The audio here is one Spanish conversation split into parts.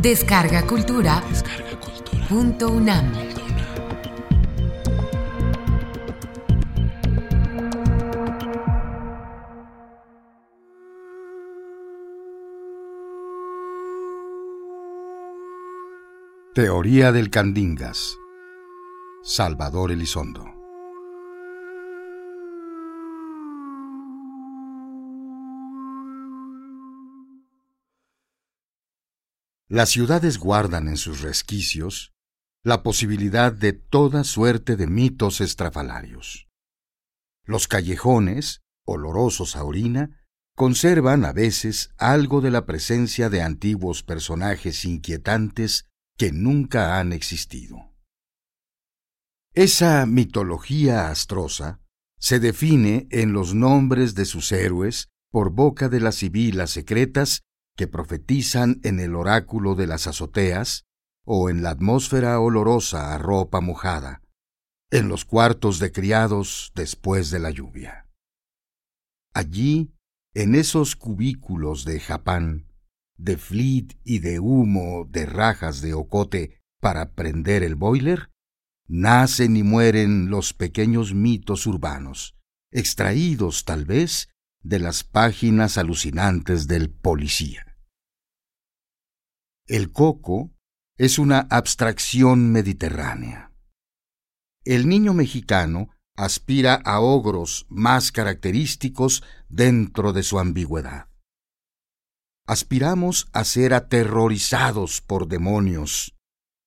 Descarga Cultura. Punto UNAM. Teoría del Candingas. Salvador Elizondo. Las ciudades guardan en sus resquicios la posibilidad de toda suerte de mitos estrafalarios. Los callejones, olorosos a orina, conservan a veces algo de la presencia de antiguos personajes inquietantes que nunca han existido. Esa mitología astrosa se define en los nombres de sus héroes por boca de las sibilas secretas que profetizan en el oráculo de las azoteas o en la atmósfera olorosa a ropa mojada, en los cuartos de criados después de la lluvia. Allí, en esos cubículos de Japán, de flit y de humo de rajas de ocote para prender el boiler, nacen y mueren los pequeños mitos urbanos, extraídos tal vez de las páginas alucinantes del policía. El coco es una abstracción mediterránea. El niño mexicano aspira a ogros más característicos dentro de su ambigüedad. Aspiramos a ser aterrorizados por demonios,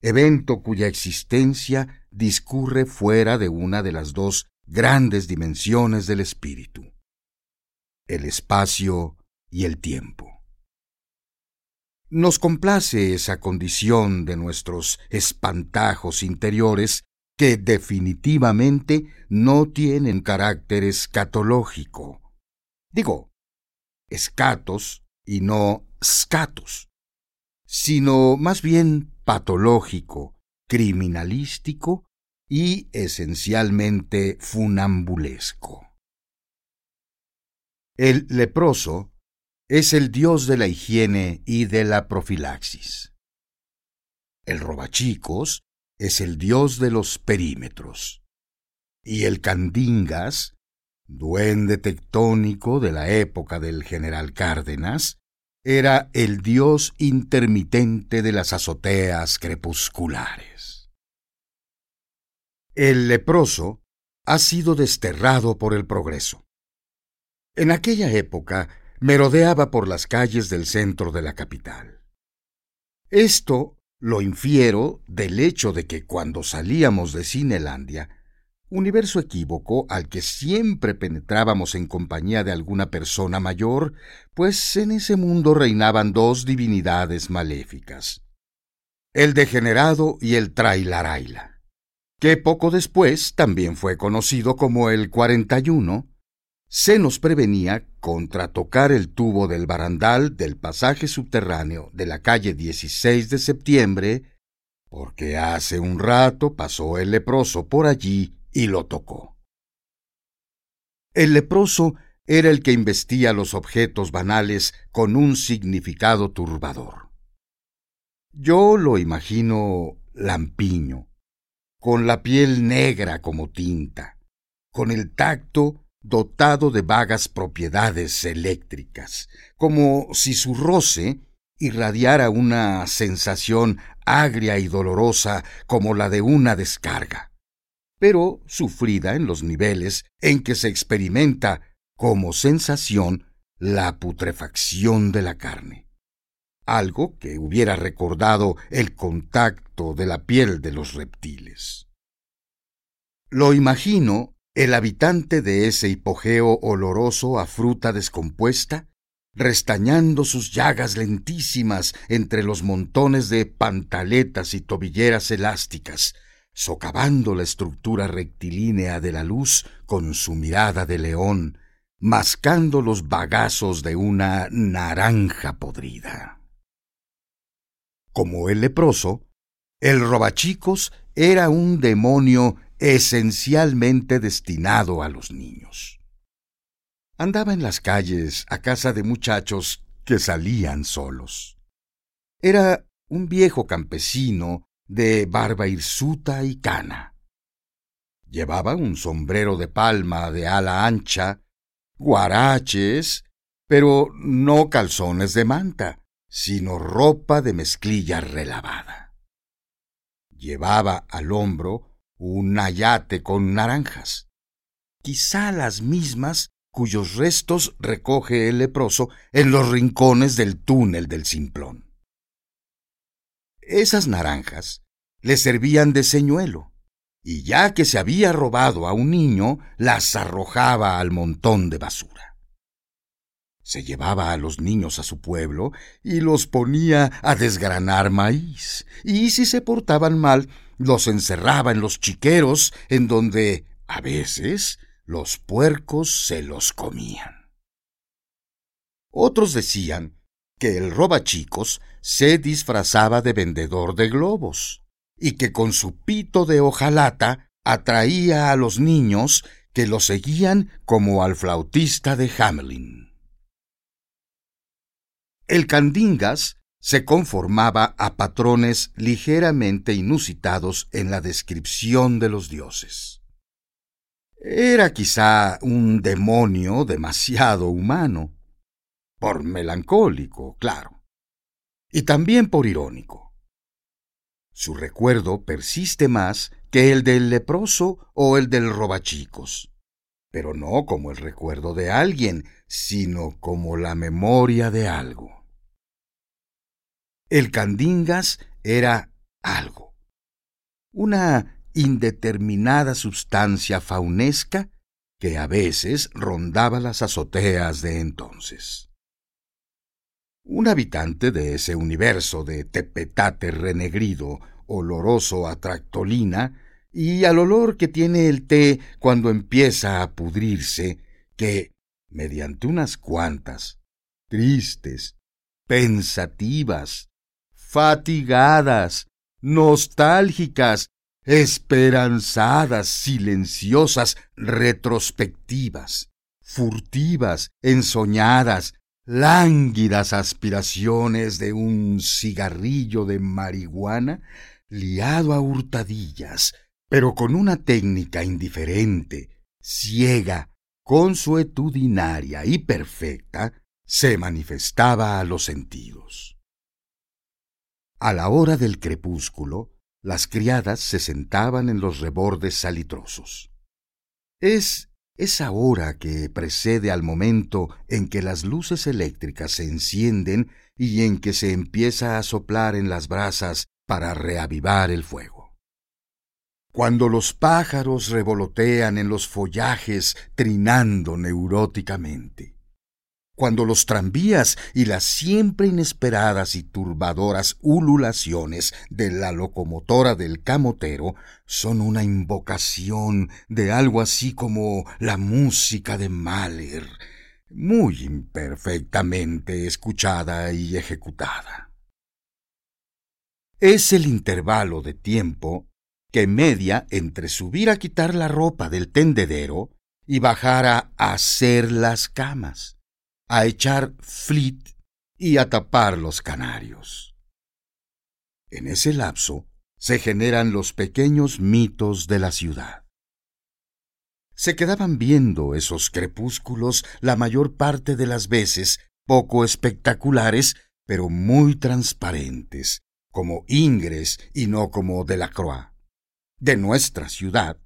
evento cuya existencia discurre fuera de una de las dos grandes dimensiones del espíritu, el espacio y el tiempo. Nos complace esa condición de nuestros espantajos interiores que definitivamente no tienen carácter escatológico. Digo, escatos y no scatos, sino más bien patológico, criminalístico y esencialmente funambulesco. El leproso es el dios de la higiene y de la profilaxis. El robachicos es el dios de los perímetros. Y el candingas, duende tectónico de la época del general Cárdenas, era el dios intermitente de las azoteas crepusculares. El leproso ha sido desterrado por el progreso. En aquella época, merodeaba por las calles del centro de la capital. Esto lo infiero del hecho de que cuando salíamos de Cinelandia, universo equívoco al que siempre penetrábamos en compañía de alguna persona mayor, pues en ese mundo reinaban dos divinidades maléficas, el degenerado y el trailaraila, que poco después también fue conocido como el 41, se nos prevenía contra tocar el tubo del barandal del pasaje subterráneo de la calle 16 de septiembre, porque hace un rato pasó el leproso por allí y lo tocó. El leproso era el que investía los objetos banales con un significado turbador. Yo lo imagino lampiño, con la piel negra como tinta, con el tacto dotado de vagas propiedades eléctricas, como si su roce irradiara una sensación agria y dolorosa como la de una descarga, pero sufrida en los niveles en que se experimenta como sensación la putrefacción de la carne, algo que hubiera recordado el contacto de la piel de los reptiles. Lo imagino el habitante de ese hipogeo oloroso a fruta descompuesta, restañando sus llagas lentísimas entre los montones de pantaletas y tobilleras elásticas, socavando la estructura rectilínea de la luz con su mirada de león, mascando los bagazos de una naranja podrida. Como el leproso, el robachicos era un demonio esencialmente destinado a los niños. Andaba en las calles a casa de muchachos que salían solos. Era un viejo campesino de barba hirsuta y cana. Llevaba un sombrero de palma de ala ancha, guaraches, pero no calzones de manta, sino ropa de mezclilla relavada. Llevaba al hombro un ayate con naranjas, quizá las mismas cuyos restos recoge el leproso en los rincones del túnel del simplón. Esas naranjas le servían de señuelo, y ya que se había robado a un niño, las arrojaba al montón de basura. Se llevaba a los niños a su pueblo y los ponía a desgranar maíz, y si se portaban mal, los encerraba en los chiqueros, en donde, a veces, los puercos se los comían. Otros decían que el robachicos se disfrazaba de vendedor de globos y que con su pito de hojalata atraía a los niños que lo seguían como al flautista de Hamelin. El candingas se conformaba a patrones ligeramente inusitados en la descripción de los dioses. Era quizá un demonio demasiado humano, por melancólico, claro, y también por irónico. Su recuerdo persiste más que el del leproso o el del robachicos, pero no como el recuerdo de alguien, sino como la memoria de algo. El candingas era algo, una indeterminada sustancia faunesca que a veces rondaba las azoteas de entonces. Un habitante de ese universo de tepetate renegrido, oloroso a tractolina, y al olor que tiene el té cuando empieza a pudrirse, que, mediante unas cuantas, tristes, pensativas, fatigadas, nostálgicas esperanzadas, silenciosas, retrospectivas, furtivas, ensoñadas, lánguidas aspiraciones de un cigarrillo de marihuana liado a hurtadillas, pero con una técnica indiferente, ciega, consuetudinaria y perfecta, se manifestaba a los sentidos. A la hora del crepúsculo, las criadas se sentaban en los rebordes salitrosos. Es esa hora que precede al momento en que las luces eléctricas se encienden y en que se empieza a soplar en las brasas para reavivar el fuego. Cuando los pájaros revolotean en los follajes trinando neuróticamente cuando los tranvías y las siempre inesperadas y turbadoras ululaciones de la locomotora del camotero son una invocación de algo así como la música de Mahler, muy imperfectamente escuchada y ejecutada. Es el intervalo de tiempo que media entre subir a quitar la ropa del tendedero y bajar a hacer las camas a echar flit y a tapar los canarios. En ese lapso se generan los pequeños mitos de la ciudad. Se quedaban viendo esos crepúsculos la mayor parte de las veces poco espectaculares, pero muy transparentes, como Ingres y no como Delacroix, de nuestra ciudad,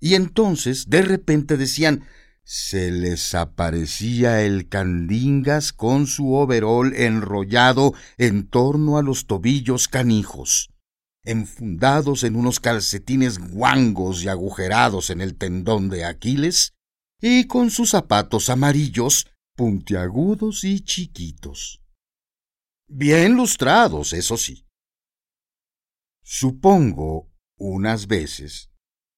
y entonces de repente decían se les aparecía el candingas con su overol enrollado en torno a los tobillos canijos, enfundados en unos calcetines guangos y agujerados en el tendón de Aquiles, y con sus zapatos amarillos, puntiagudos y chiquitos. Bien lustrados, eso sí. Supongo, unas veces,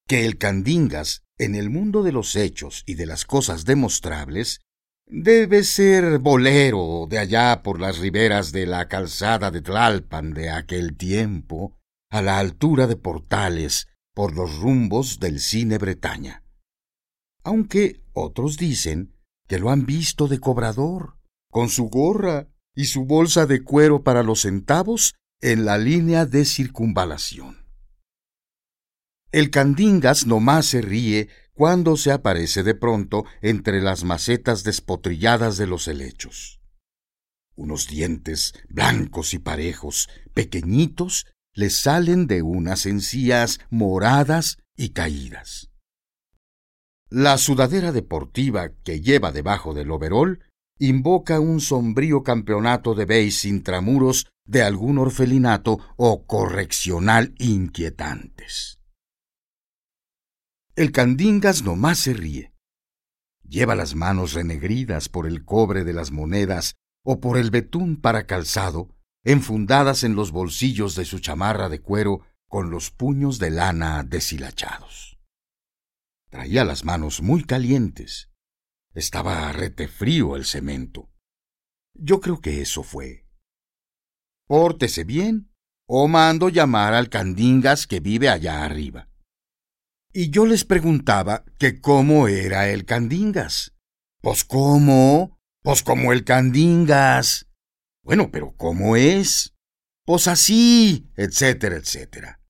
que el candingas en el mundo de los hechos y de las cosas demostrables, debe ser bolero de allá por las riberas de la calzada de Tlalpan de aquel tiempo, a la altura de Portales, por los rumbos del cine Bretaña. Aunque otros dicen que lo han visto de cobrador, con su gorra y su bolsa de cuero para los centavos, en la línea de circunvalación. El candingas nomás se ríe cuando se aparece de pronto entre las macetas despotrilladas de los helechos. Unos dientes blancos y parejos, pequeñitos, le salen de unas encías moradas y caídas. La sudadera deportiva que lleva debajo del overol invoca un sombrío campeonato de beis intramuros de algún orfelinato o correccional inquietantes. El candingas nomás se ríe. Lleva las manos renegridas por el cobre de las monedas o por el betún para calzado, enfundadas en los bolsillos de su chamarra de cuero con los puños de lana deshilachados. Traía las manos muy calientes. Estaba retefrío el cemento. Yo creo que eso fue. Pórtese bien, o mando llamar al candingas que vive allá arriba. Y yo les preguntaba que cómo era el Candingas. Pues cómo, pues como el Candingas. Bueno, pero ¿cómo es? Pues así, etcétera, etcétera.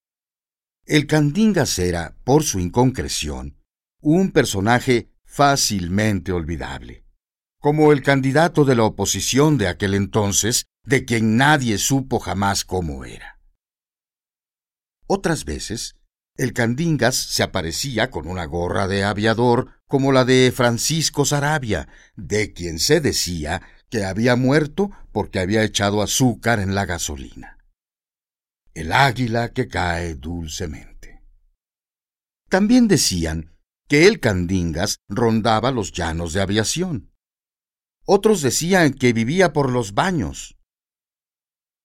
El Candingas era, por su inconcreción, un personaje fácilmente olvidable, como el candidato de la oposición de aquel entonces, de quien nadie supo jamás cómo era. Otras veces, el Candingas se aparecía con una gorra de aviador como la de Francisco Sarabia, de quien se decía que había muerto porque había echado azúcar en la gasolina. El águila que cae dulcemente. También decían que el Candingas rondaba los llanos de aviación. Otros decían que vivía por los baños.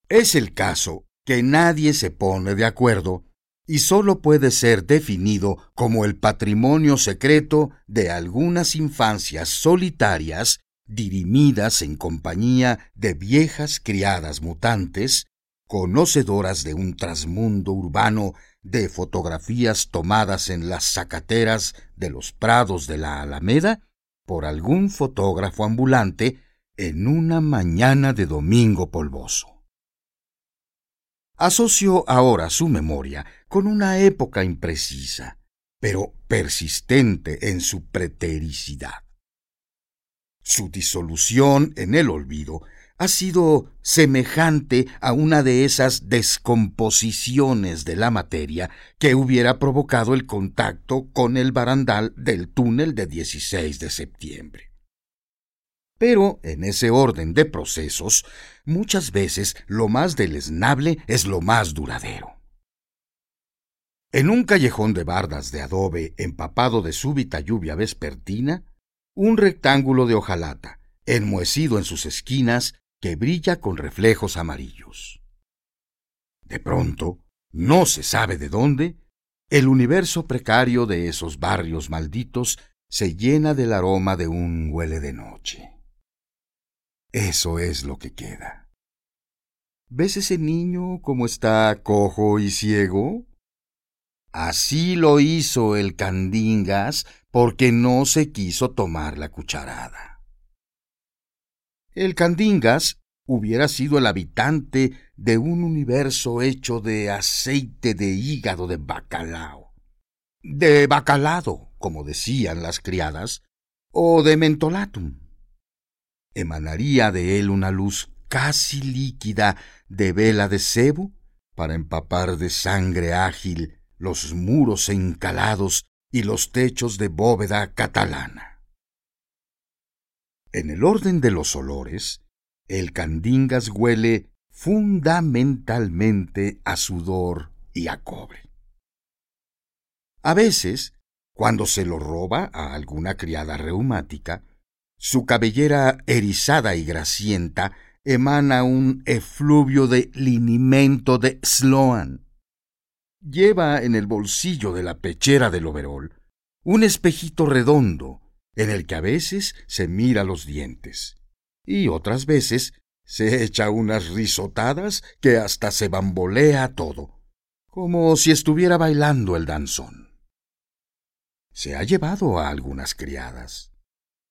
Es el caso que nadie se pone de acuerdo y sólo puede ser definido como el patrimonio secreto de algunas infancias solitarias dirimidas en compañía de viejas criadas mutantes, conocedoras de un trasmundo urbano de fotografías tomadas en las zacateras de los prados de la Alameda por algún fotógrafo ambulante en una mañana de domingo polvoso. Asocio ahora su memoria con una época imprecisa, pero persistente en su pretericidad. Su disolución en el olvido ha sido semejante a una de esas descomposiciones de la materia que hubiera provocado el contacto con el barandal del túnel de 16 de septiembre. Pero en ese orden de procesos, muchas veces lo más deleznable es lo más duradero. En un callejón de bardas de adobe empapado de súbita lluvia vespertina, un rectángulo de hojalata, enmohecido en sus esquinas, que brilla con reflejos amarillos. De pronto, no se sabe de dónde, el universo precario de esos barrios malditos se llena del aroma de un huele de noche. Eso es lo que queda. ¿Ves ese niño como está cojo y ciego? Así lo hizo el Candingas porque no se quiso tomar la cucharada. El Candingas hubiera sido el habitante de un universo hecho de aceite de hígado de bacalao, de bacalado, como decían las criadas, o de mentolatum emanaría de él una luz casi líquida de vela de cebo para empapar de sangre ágil los muros encalados y los techos de bóveda catalana. En el orden de los olores, el candingas huele fundamentalmente a sudor y a cobre. A veces, cuando se lo roba a alguna criada reumática, su cabellera erizada y grasienta emana un efluvio de linimento de Sloan. Lleva en el bolsillo de la pechera del overol un espejito redondo en el que a veces se mira los dientes y otras veces se echa unas risotadas que hasta se bambolea todo, como si estuviera bailando el danzón. Se ha llevado a algunas criadas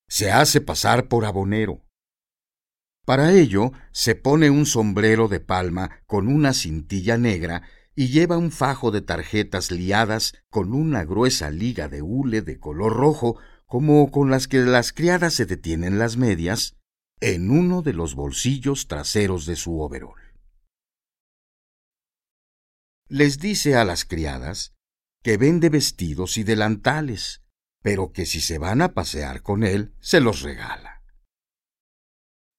se hace pasar por abonero. Para ello, se pone un sombrero de palma con una cintilla negra y lleva un fajo de tarjetas liadas con una gruesa liga de hule de color rojo, como con las que las criadas se detienen las medias, en uno de los bolsillos traseros de su overol. Les dice a las criadas que vende vestidos y delantales, pero que si se van a pasear con él, se los regala.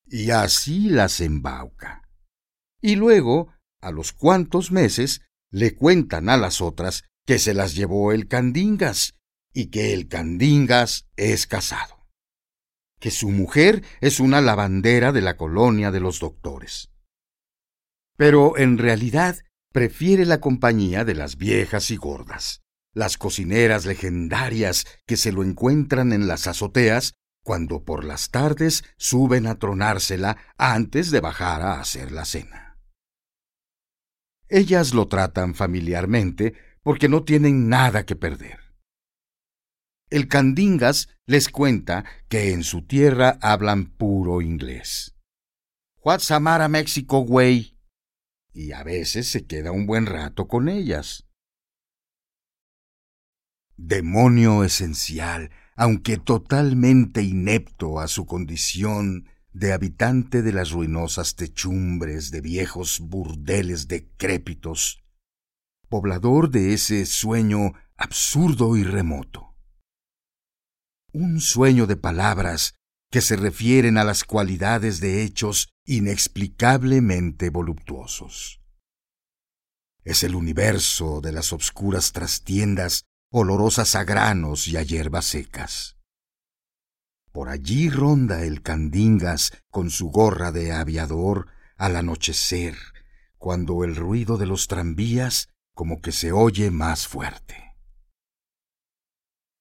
Y así las embauca. Y luego, a los cuantos meses, le cuentan a las otras que se las llevó el Candingas y que el Candingas es casado. Que su mujer es una lavandera de la colonia de los doctores. Pero en realidad prefiere la compañía de las viejas y gordas, las cocineras legendarias que se lo encuentran en las azoteas cuando por las tardes suben a tronársela antes de bajar a hacer la cena. Ellas lo tratan familiarmente porque no tienen nada que perder. El Candingas les cuenta que en su tierra hablan puro inglés. What's Amara México, güey? y a veces se queda un buen rato con ellas. Demonio esencial, aunque totalmente inepto a su condición de habitante de las ruinosas techumbres de viejos burdeles decrépitos, poblador de ese sueño absurdo y remoto. Un sueño de palabras que se refieren a las cualidades de hechos inexplicablemente voluptuosos. Es el universo de las obscuras trastiendas olorosas a granos y a hierbas secas. Por allí ronda el candingas con su gorra de aviador al anochecer, cuando el ruido de los tranvías como que se oye más fuerte.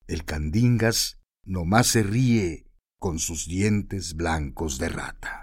El candingas nomás se ríe con sus dientes blancos de rata.